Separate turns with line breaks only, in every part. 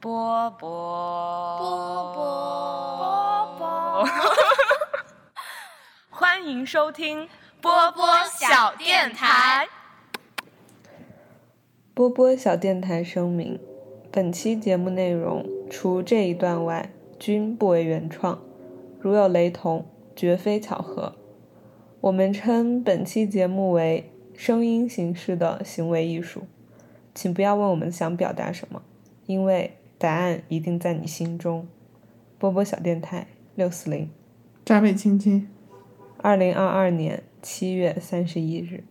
波波
波
波
波
欢迎收听
波波小电台。
波波小电台声明：本期节目内容除这一段外，均不为原创，如有雷同，绝非巧合。我们称本期节目为声音形式的行为艺术，请不要问我们想表达什么，因为答案一定在你心中。波波小电台六四零，
闸北青青，
二零二二年七月三十一日。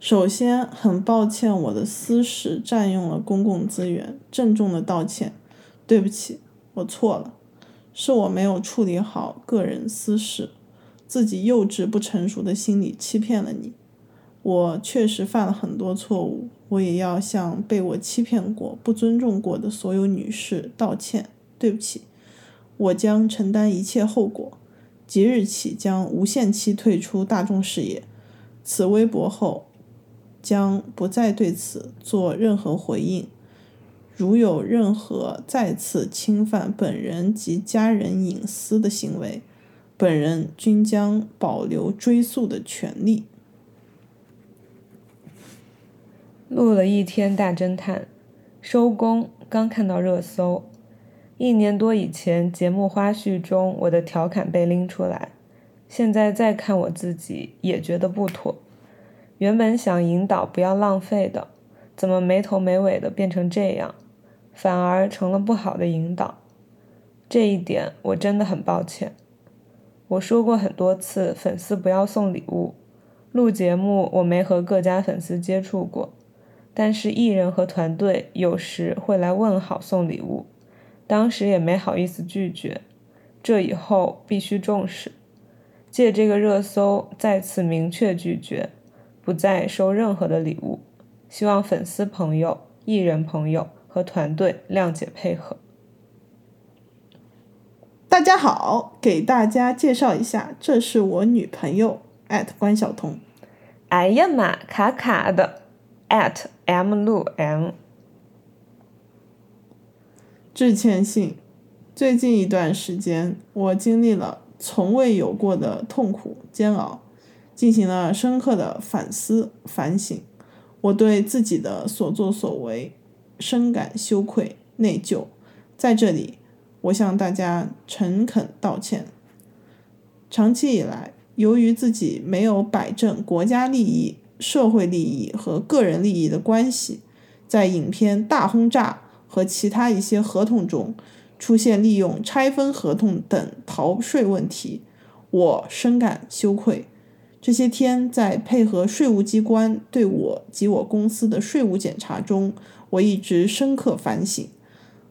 首先，很抱歉我的私事占用了公共资源，郑重的道歉，对不起，我错了，是我没有处理好个人私事，自己幼稚不成熟的心理欺骗了你。我确实犯了很多错误，我也要向被我欺骗过、不尊重过的所有女士道歉，对不起，我将承担一切后果，即日起将无限期退出大众视野。此微博后。将不再对此做任何回应。如有任何再次侵犯本人及家人隐私的行为，本人均将保留追诉的权利。
录了一天大侦探，收工刚看到热搜。一年多以前节目花絮中我的调侃被拎出来，现在再看我自己也觉得不妥。原本想引导不要浪费的，怎么没头没尾的变成这样，反而成了不好的引导。这一点我真的很抱歉。我说过很多次，粉丝不要送礼物。录节目我没和各家粉丝接触过。但是艺人和团队有时会来问好送礼物，当时也没好意思拒绝，这以后必须重视。借这个热搜再次明确拒绝，不再收任何的礼物，希望粉丝朋友、艺人朋友和团队谅解配合。
大家好，给大家介绍一下，这是我女朋友关晓彤。
哎呀妈，卡卡的。at m 路 m，
致歉信。最近一段时间，我经历了从未有过的痛苦煎熬，进行了深刻的反思反省。我对自己的所作所为深感羞愧内疚，在这里，我向大家诚恳道歉。长期以来，由于自己没有摆正国家利益。社会利益和个人利益的关系，在影片《大轰炸》和其他一些合同中出现利用拆分合同等逃税问题，我深感羞愧。这些天在配合税务机关对我及我公司的税务检查中，我一直深刻反省：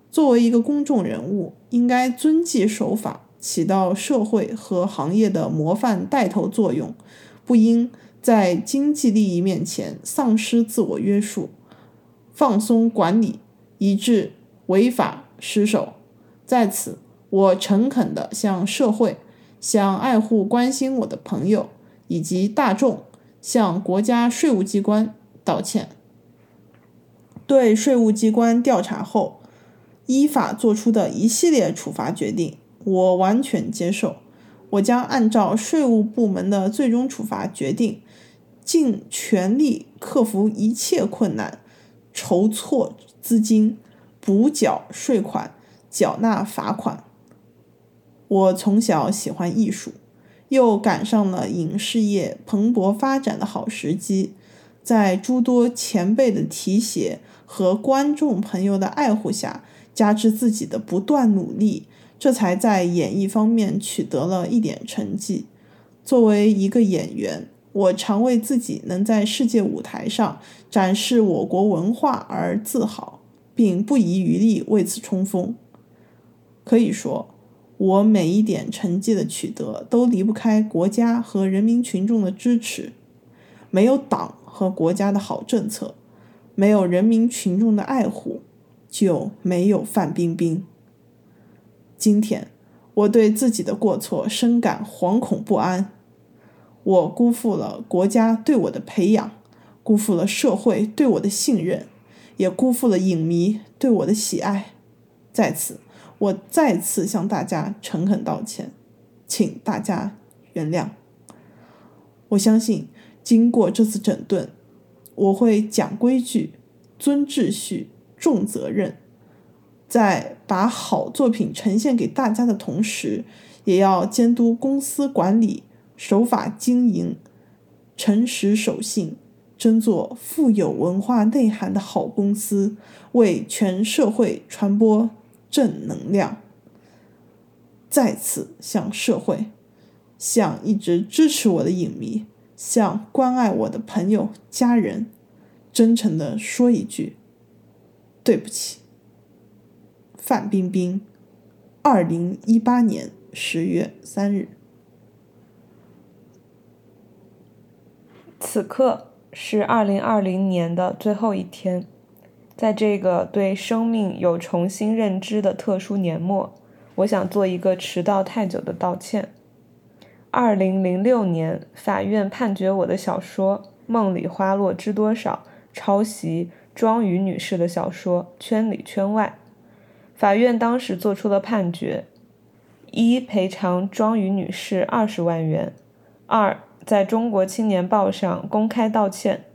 作为一个公众人物，应该遵纪守法，起到社会和行业的模范带头作用，不应。在经济利益面前丧失自我约束，放松管理，以致违法失守。在此，我诚恳地向社会、向爱护关心我的朋友以及大众、向国家税务机关道歉。对税务机关调查后依法作出的一系列处罚决定，我完全接受。我将按照税务部门的最终处罚决定。尽全力克服一切困难，筹措资金，补缴税款，缴纳罚款。我从小喜欢艺术，又赶上了影视业蓬勃发展的好时机，在诸多前辈的提携和观众朋友的爱护下，加之自己的不断努力，这才在演艺方面取得了一点成绩。作为一个演员。我常为自己能在世界舞台上展示我国文化而自豪，并不遗余力为此冲锋。可以说，我每一点成绩的取得都离不开国家和人民群众的支持。没有党和国家的好政策，没有人民群众的爱护，就没有范冰冰。今天，我对自己的过错深感惶恐不安。我辜负了国家对我的培养，辜负了社会对我的信任，也辜负了影迷对我的喜爱。在此，我再次向大家诚恳道歉，请大家原谅。我相信，经过这次整顿，我会讲规矩、遵秩序、重责任，在把好作品呈现给大家的同时，也要监督公司管理、守法经营、诚实守信，争做富有文化内涵的好公司，为全社会传播正能量。再次向社会。向一直支持我的影迷，向关爱我的朋友、家人，真诚的说一句：对不起。范冰冰，二零一八年十月三日。
此刻是二零二零年的最后一天，在这个对生命有重新认知的特殊年末，我想做一个迟到太久的道歉。二零零六年，法院判决我的小说《梦里花落知多少》抄袭庄宇女士的小说《圈里圈外》。法院当时作出了判决：一、赔偿庄宇女士二十万元；二、在中国青年报上公开道歉，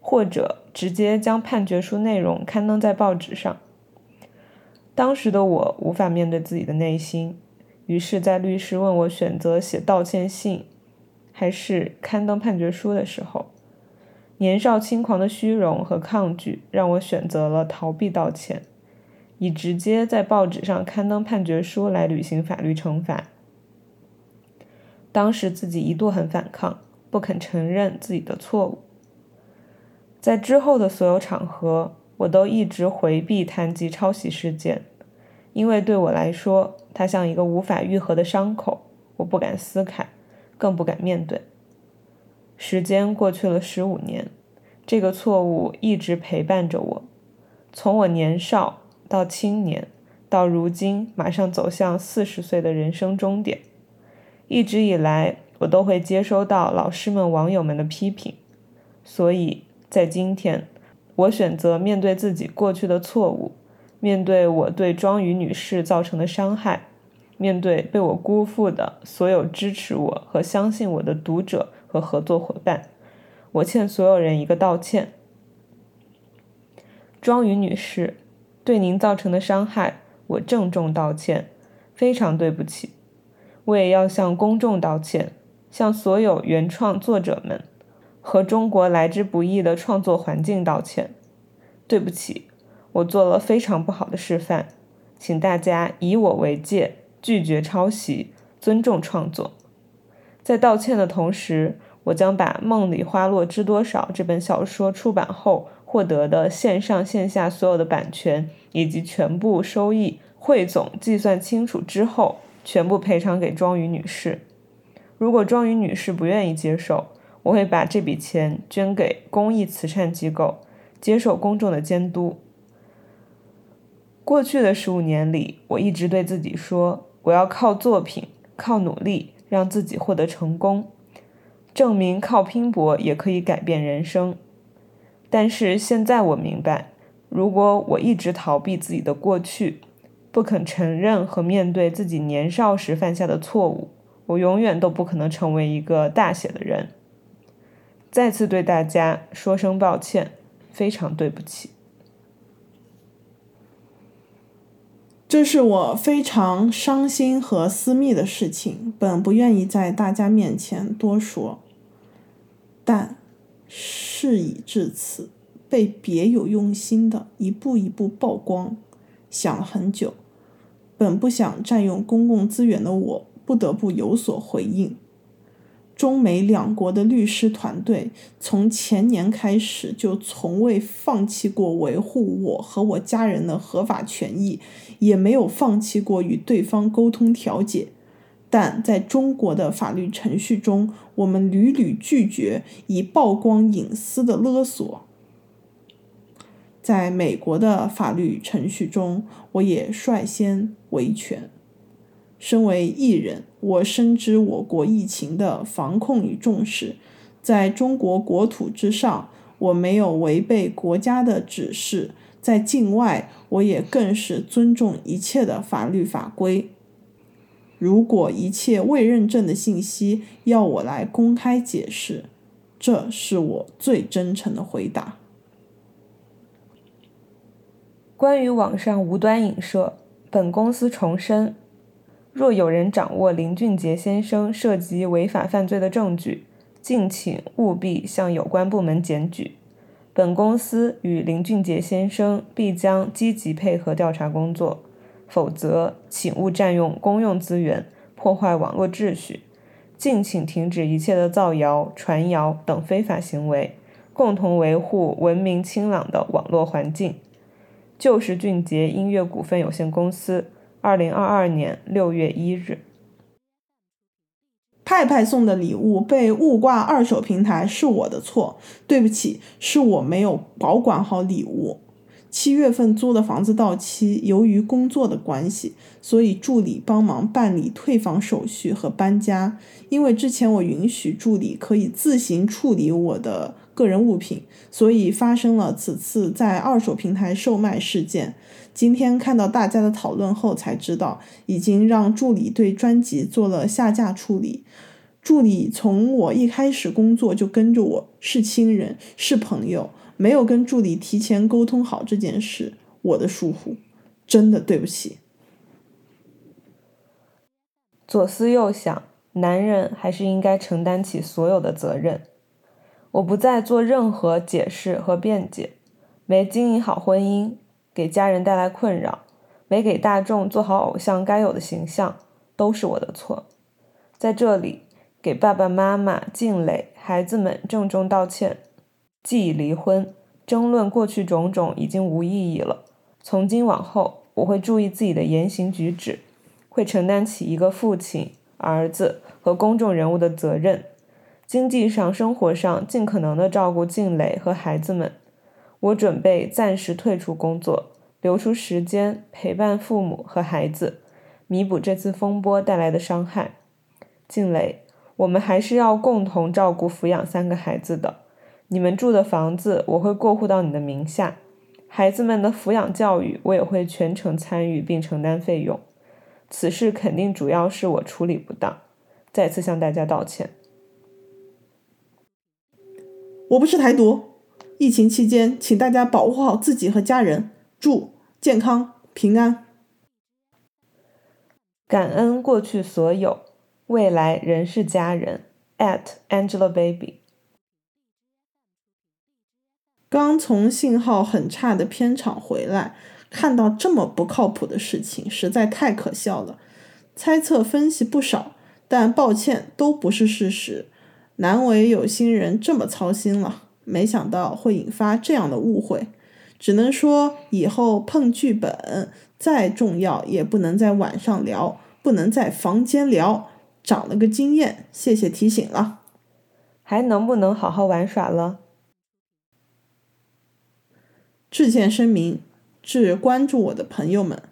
或者直接将判决书内容刊登在报纸上。当时的我无法面对自己的内心。于是，在律师问我选择写道歉信，还是刊登判决书的时候，年少轻狂的虚荣和抗拒让我选择了逃避道歉，以直接在报纸上刊登判决书来履行法律惩罚。当时自己一度很反抗，不肯承认自己的错误。在之后的所有场合，我都一直回避谈及抄袭事件。因为对我来说，它像一个无法愈合的伤口，我不敢撕开，更不敢面对。时间过去了十五年，这个错误一直陪伴着我，从我年少到青年，到如今马上走向四十岁的人生终点，一直以来，我都会接收到老师们、网友们的批评，所以在今天，我选择面对自己过去的错误。面对我对庄宇女士造成的伤害，面对被我辜负的所有支持我和相信我的读者和合作伙伴，我欠所有人一个道歉。庄宇女士，对您造成的伤害，我郑重道歉，非常对不起。我也要向公众道歉，向所有原创作者们和中国来之不易的创作环境道歉，对不起。我做了非常不好的示范，请大家以我为戒，拒绝抄袭，尊重创作。在道歉的同时，我将把《梦里花落知多少》这本小说出版后获得的线上线下所有的版权以及全部收益汇总计算清楚之后，全部赔偿给庄宇女士。如果庄宇女士不愿意接受，我会把这笔钱捐给公益慈善机构，接受公众的监督。过去的十五年里，我一直对自己说：“我要靠作品，靠努力，让自己获得成功，证明靠拼搏也可以改变人生。”但是现在我明白，如果我一直逃避自己的过去，不肯承认和面对自己年少时犯下的错误，我永远都不可能成为一个大写的人。再次对大家说声抱歉，非常对不起。
这是我非常伤心和私密的事情，本不愿意在大家面前多说，但事已至此，被别有用心的一步一步曝光，想了很久，本不想占用公共资源的我，不得不有所回应。中美两国的律师团队从前年开始就从未放弃过维护我和我家人的合法权益，也没有放弃过与对方沟通调解。但在中国的法律程序中，我们屡屡拒绝以曝光隐私的勒索。在美国的法律程序中，我也率先维权。身为艺人，我深知我国疫情的防控与重视。在中国国土之上，我没有违背国家的指示，在境外，我也更是尊重一切的法律法规。如果一切未认证的信息要我来公开解释，这是我最真诚的回答。
关于网上无端影射，本公司重申：若有人掌握林俊杰先生涉及违法犯罪的证据，敬请务必向有关部门检举。本公司与林俊杰先生必将积极配合调查工作，否则请勿占用公用资源，破坏网络秩序。敬请停止一切的造谣、传谣等非法行为，共同维护文明清朗的网络环境。旧时俊杰音乐股份有限公司，二零二二年六月一日。
派派送的礼物被误挂二手平台是我的错，对不起，是我没有保管好礼物。七月份租的房子到期，由于工作的关系，所以助理帮忙办理退房手续和搬家。因为之前我允许助理可以自行处理我的个人物品，所以发生了此次在二手平台售卖事件。今天看到大家的讨论后才知道，已经让助理对专辑做了下架处理。助理从我一开始工作就跟着我，是亲人，是朋友。没有跟助理提前沟通好这件事，我的疏忽，真的对不起。
左思右想，男人还是应该承担起所有的责任。我不再做任何解释和辩解。没经营好婚姻，给家人带来困扰，没给大众做好偶像该有的形象，都是我的错。在这里，给爸爸妈妈、静蕾、孩子们郑重道歉。既已离婚，争论过去种种已经无意义了。从今往后，我会注意自己的言行举止，会承担起一个父亲、儿子和公众人物的责任。经济上、生活上，尽可能的照顾静蕾和孩子们。我准备暂时退出工作，留出时间陪伴父母和孩子，弥补这次风波带来的伤害。静蕾，我们还是要共同照顾抚养三个孩子的。你们住的房子我会过户到你的名下，孩子们的抚养教育我也会全程参与并承担费用。此事肯定主要是我处理不当，再次向大家道歉。
我不是台独，疫情期间请大家保护好自己和家人，祝健康平安。
感恩过去所有，未来仍是家人。at Angelababy。
刚从信号很差的片场回来，看到这么不靠谱的事情，实在太可笑了。猜测分析不少，但抱歉都不是事实。难为有心人这么操心了，没想到会引发这样的误会。只能说以后碰剧本再重要，也不能在晚上聊，不能在房间聊。长了个经验，谢谢提醒了。
还能不能好好玩耍了？
致歉声明，致关注我的朋友们，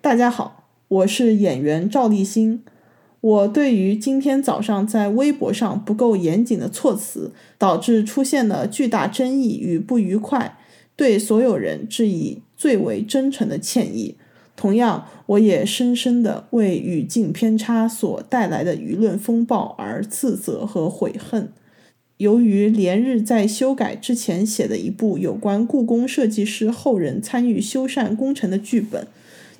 大家好，我是演员赵立新。我对于今天早上在微博上不够严谨的措辞，导致出现了巨大争议与不愉快，对所有人致以最为真诚的歉意。同样，我也深深的为语境偏差所带来的舆论风暴而自责和悔恨。由于连日在修改之前写的一部有关故宫设计师后人参与修缮工程的剧本，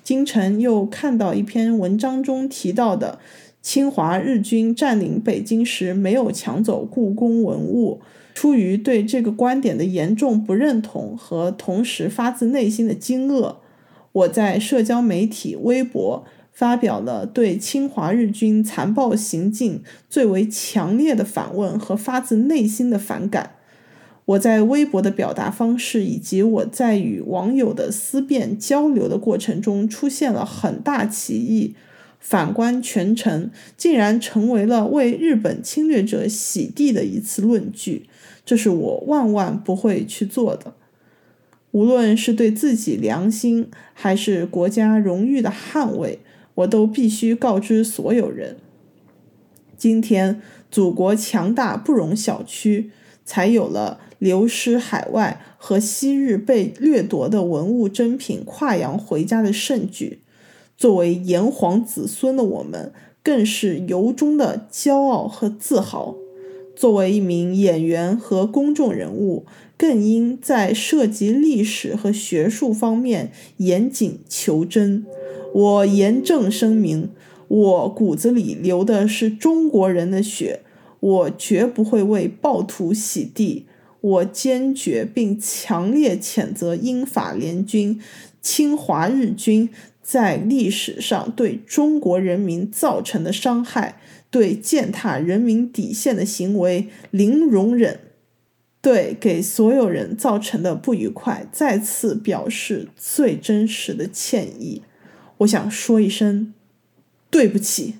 京城又看到一篇文章中提到的侵华日军占领北京时没有抢走故宫文物，出于对这个观点的严重不认同和同时发自内心的惊愕，我在社交媒体微博。发表了对侵华日军残暴行径最为强烈的反问和发自内心的反感。我在微博的表达方式以及我在与网友的思辨交流的过程中出现了很大歧义。反观全城，竟然成为了为日本侵略者洗地的一次论据，这是我万万不会去做的。无论是对自己良心还是国家荣誉的捍卫。我都必须告知所有人：今天祖国强大不容小觑。才有了流失海外和昔日被掠夺的文物珍品跨洋回家的盛举。作为炎黄子孙的我们，更是由衷的骄傲和自豪。作为一名演员和公众人物，更应在涉及历史和学术方面严谨求真。我严正声明，我骨子里流的是中国人的血，我绝不会为暴徒洗地。我坚决并强烈谴责英法联军、侵华日军在历史上对中国人民造成的伤害。对践踏人民底线的行为零容忍，对给所有人造成的不愉快再次表示最真实的歉意。我想说一声对不起，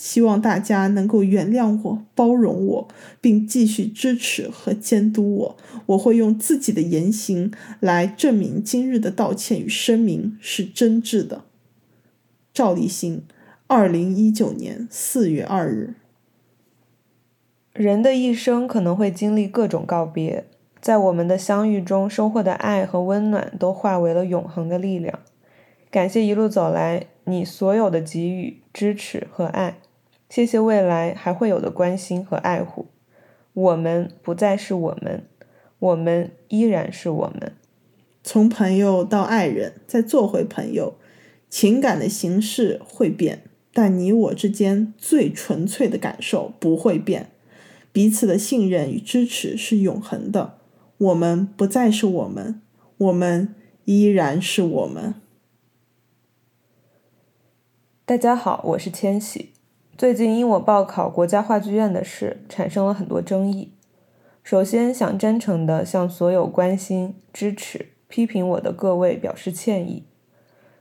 希望大家能够原谅我、包容我，并继续支持和监督我。我会用自己的言行来证明今日的道歉与声明是真挚的。赵立新。二零一九年四月二日，
人的一生可能会经历各种告别，在我们的相遇中收获的爱和温暖，都化为了永恒的力量。感谢一路走来你所有的给予、支持和爱，谢谢未来还会有的关心和爱护。我们不再是我们，我们依然是我们。
从朋友到爱人，再做回朋友，情感的形式会变。但你我之间最纯粹的感受不会变，彼此的信任与支持是永恒的。我们不再是我们，我们依然是我们。
大家好，我是千玺。最近因我报考国家话剧院的事，产生了很多争议。首先，想真诚地向所有关心、支持、批评我的各位表示歉意。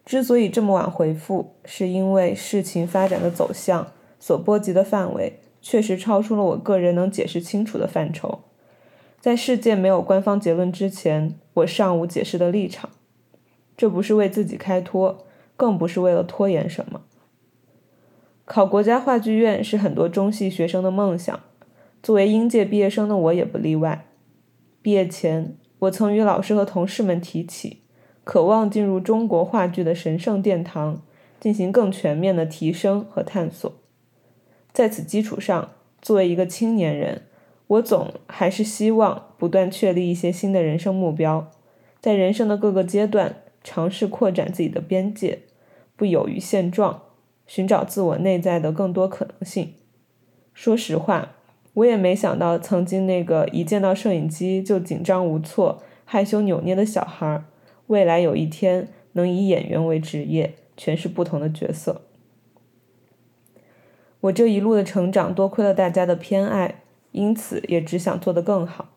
之所以这么晚回复，是因为事情发展的走向所波及的范围确实超出了我个人能解释清楚的范畴。在事件没有官方结论之前，我尚无解释的立场。这不是为自己开脱，更不是为了拖延什么。考国家话剧院是很多中戏学生的梦想，作为应届毕业生的我也不例外。毕业前，我曾与老师和同事们提起。渴望进入中国话剧的神圣殿堂，进行更全面的提升和探索。在此基础上，作为一个青年人，我总还是希望不断确立一些新的人生目标，在人生的各个阶段尝试扩展自己的边界，不囿于现状，寻找自我内在的更多可能性。说实话，我也没想到，曾经那个一见到摄影机就紧张无措、害羞扭捏的小孩。未来有一天能以演员为职业，诠释不同的角色。我这一路的成长多亏了大家的偏爱，因此也只想做得更好。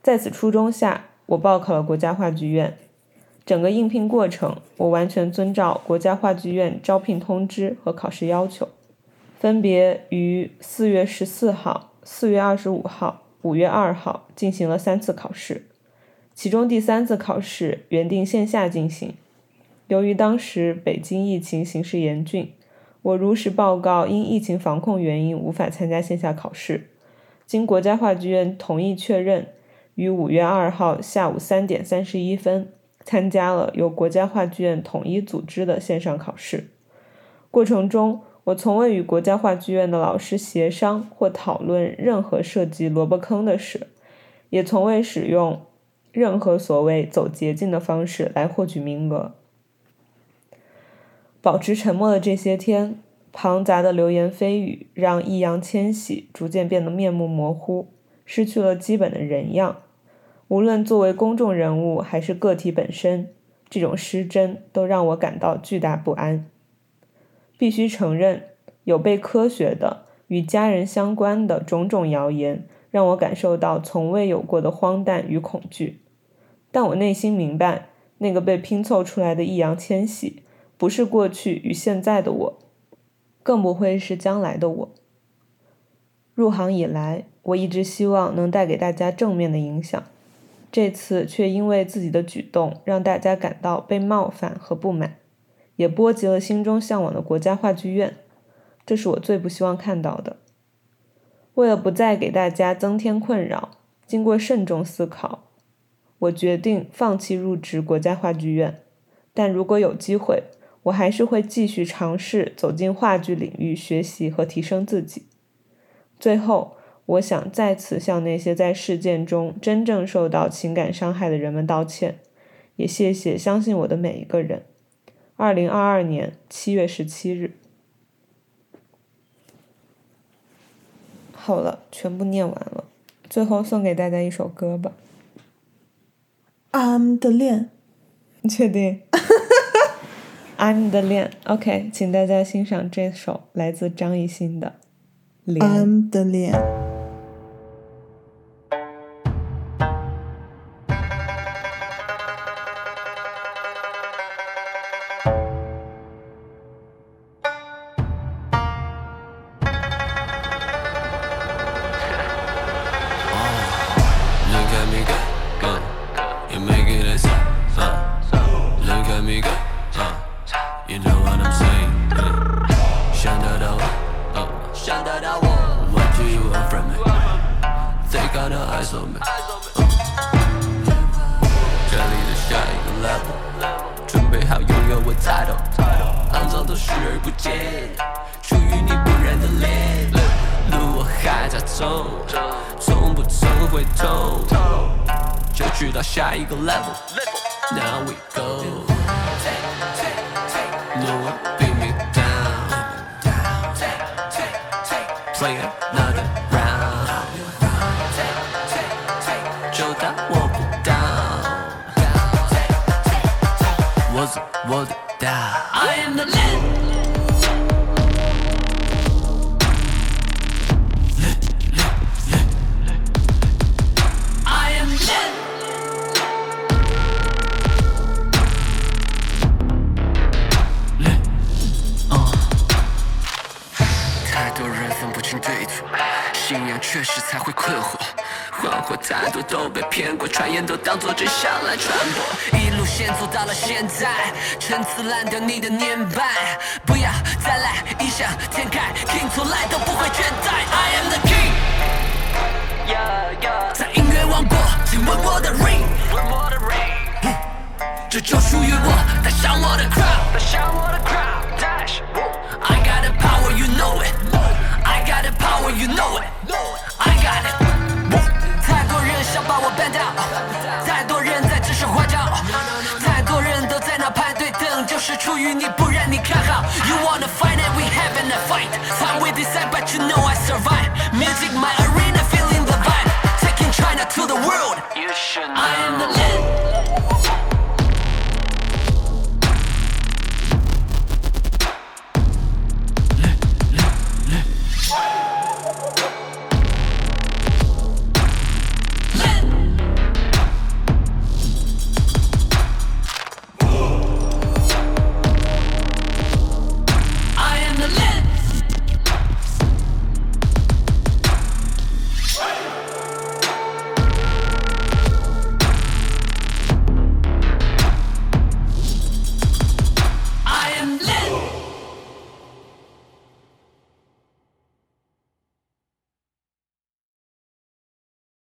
在此初衷下，我报考了国家话剧院。整个应聘过程，我完全遵照国家话剧院招聘通知和考试要求，分别于四月十四号、四月二十五号、五月二号进行了三次考试。其中第三次考试原定线下进行，由于当时北京疫情形势严峻，我如实报告因疫情防控原因无法参加线下考试。经国家话剧院同意确认，于五月二号下午三点三十一分参加了由国家话剧院统一组织的线上考试。过程中，我从未与国家话剧院的老师协商或讨论任何涉及萝卜坑的事，也从未使用。任何所谓走捷径的方式来获取名额，保持沉默的这些天，庞杂的流言蜚语让易烊千玺逐渐变得面目模糊，失去了基本的人样。无论作为公众人物还是个体本身，这种失真都让我感到巨大不安。必须承认，有被科学的与家人相关的种种谣言，让我感受到从未有过的荒诞与恐惧。但我内心明白，那个被拼凑出来的易烊千玺，不是过去与现在的我，更不会是将来的我。入行以来，我一直希望能带给大家正面的影响，这次却因为自己的举动让大家感到被冒犯和不满，也波及了心中向往的国家话剧院，这是我最不希望看到的。为了不再给大家增添困扰，经过慎重思考，我决定放弃入职国家话剧院。但如果有机会，我还是会继续尝试走进话剧领域，学习和提升自己。最后，我想再次向那些在事件中真正受到情感伤害的人们道歉，也谢谢相信我的每一个人。二零二二年七月十七日。好了，全部念完了。最后送给大家一首歌吧。
I'm 的恋，
你确定？I'm 的恋，OK，请大家欣赏这首来自张艺兴的《恋》。
I'm 的恋。
下一个 level。Now we go. No one beat me down. Play another 言都当作真相来传播。一路线走到了现在，陈词滥调你的年迈，不要再来异想天开，，King 从来都不会倦怠。I am the king，在音乐王国，请问我的 ring，这就属于我，带上我的 crown。I got the power, you know it. I got the power, you know it. I got it. 想把我绊倒。太多人在指手画脚，太多人都在那排队等，就是出于你不让你看好。You wanna fight and we having a fight. Time we decide, but you know I survive. Music my arena, feeling the vibe, taking China to the world. You should. know, I am the.